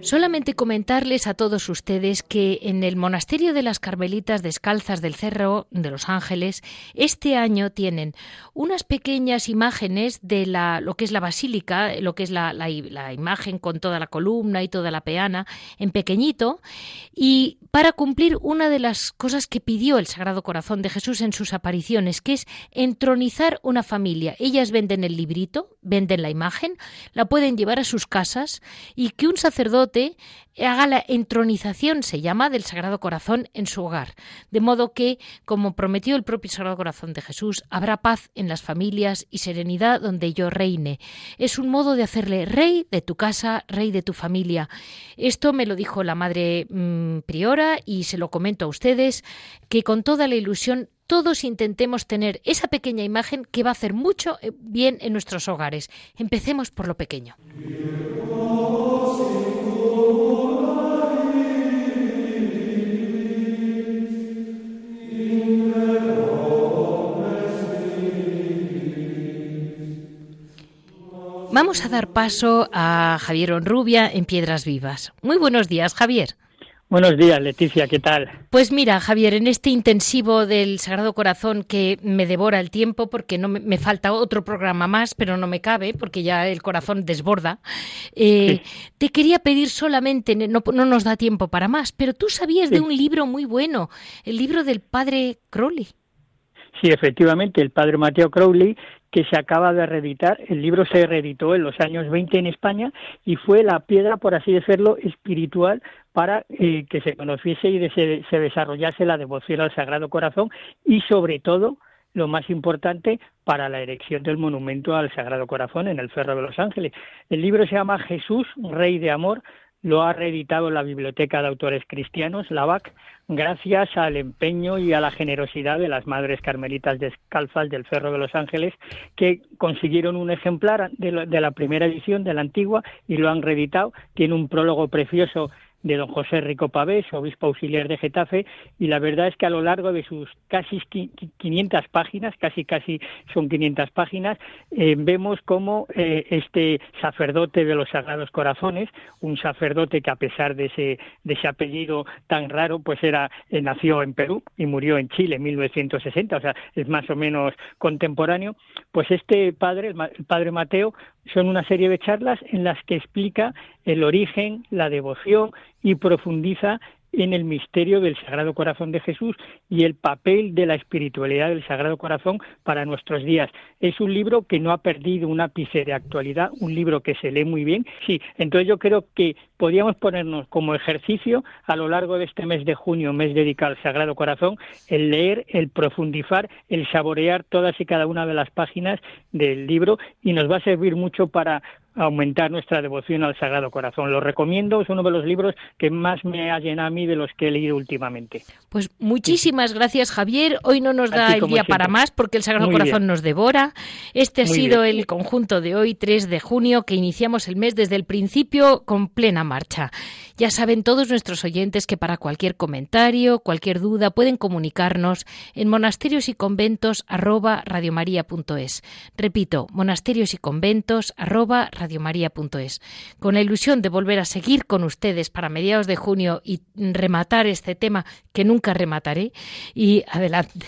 Solamente comentarles a todos ustedes que en el monasterio de las Carmelitas Descalzas del Cerro de los Ángeles este año tienen unas pequeñas imágenes de la, lo que es la basílica, lo que es la, la imagen con toda la columna y toda la peana en pequeñito y para cumplir una de las cosas que pidió el Sagrado Corazón de Jesús en sus apariciones, que es entronizar una familia. Ellas venden el librito, venden la imagen, la pueden llevar a sus casas y que un sacerdote haga la entronización, se llama, del Sagrado Corazón en su hogar. De modo que, como prometió el propio Sagrado Corazón de Jesús, habrá paz en las familias y serenidad donde yo reine. Es un modo de hacerle rey de tu casa, rey de tu familia. Esto me lo dijo la madre mm, priora y se lo comento a ustedes, que con toda la ilusión todos intentemos tener esa pequeña imagen que va a hacer mucho eh, bien en nuestros hogares. Empecemos por lo pequeño. Vamos a dar paso a Javier Onrubia en Piedras Vivas. Muy buenos días, Javier. Buenos días, Leticia, ¿qué tal? Pues mira, Javier, en este intensivo del Sagrado Corazón que me devora el tiempo porque no me, falta otro programa más, pero no me cabe porque ya el corazón desborda, eh, te quería pedir solamente, no, no, nos da tiempo para más, pero tú sabías de un libro muy bueno, el libro del padre Crowley. Sí, efectivamente, el padre Mateo Crowley que se acaba de reeditar. El libro se reeditó en los años 20 en España y fue la piedra, por así decirlo, espiritual para eh, que se conociese y se, se desarrollase la devoción al Sagrado Corazón y, sobre todo, lo más importante para la erección del monumento al Sagrado Corazón en el Ferro de los Ángeles. El libro se llama Jesús, Rey de Amor, lo ha reeditado la Biblioteca de Autores Cristianos, la BAC, gracias al empeño y a la generosidad de las Madres Carmelitas Descalzas del Ferro de los Ángeles, que consiguieron un ejemplar de, de la primera edición de la antigua y lo han reeditado. Tiene un prólogo precioso de don José Rico Pavés, obispo auxiliar de Getafe, y la verdad es que a lo largo de sus casi 500 páginas, casi casi son 500 páginas, eh, vemos cómo eh, este sacerdote de los Sagrados Corazones, un sacerdote que a pesar de ese, de ese apellido tan raro, pues era eh, nació en Perú y murió en Chile en 1960, o sea, es más o menos contemporáneo, pues este padre, el padre Mateo, son una serie de charlas en las que explica el origen, la devoción y profundiza en el misterio del Sagrado Corazón de Jesús y el papel de la espiritualidad del Sagrado Corazón para nuestros días. Es un libro que no ha perdido un ápice de actualidad, un libro que se lee muy bien. Sí, entonces yo creo que podríamos ponernos como ejercicio a lo largo de este mes de junio, mes dedicado al Sagrado Corazón, el leer, el profundizar, el saborear todas y cada una de las páginas del libro y nos va a servir mucho para aumentar nuestra devoción al Sagrado Corazón. Lo recomiendo, es uno de los libros que más me ha llenado a mí de los que he leído últimamente. Pues muchísimas gracias, Javier. Hoy no nos da el día para más porque el Sagrado Corazón nos devora. Este ha sido el conjunto de hoy, 3 de junio, que iniciamos el mes desde el principio con plena marcha. Ya saben todos nuestros oyentes que para cualquier comentario, cualquier duda, pueden comunicarnos en monasterios y conventos arroba Repito, monasterios y conventos arroba radiomaria.es. Con la ilusión de volver a seguir con ustedes para mediados de junio y rematar este tema que nunca remataré. Y adelante.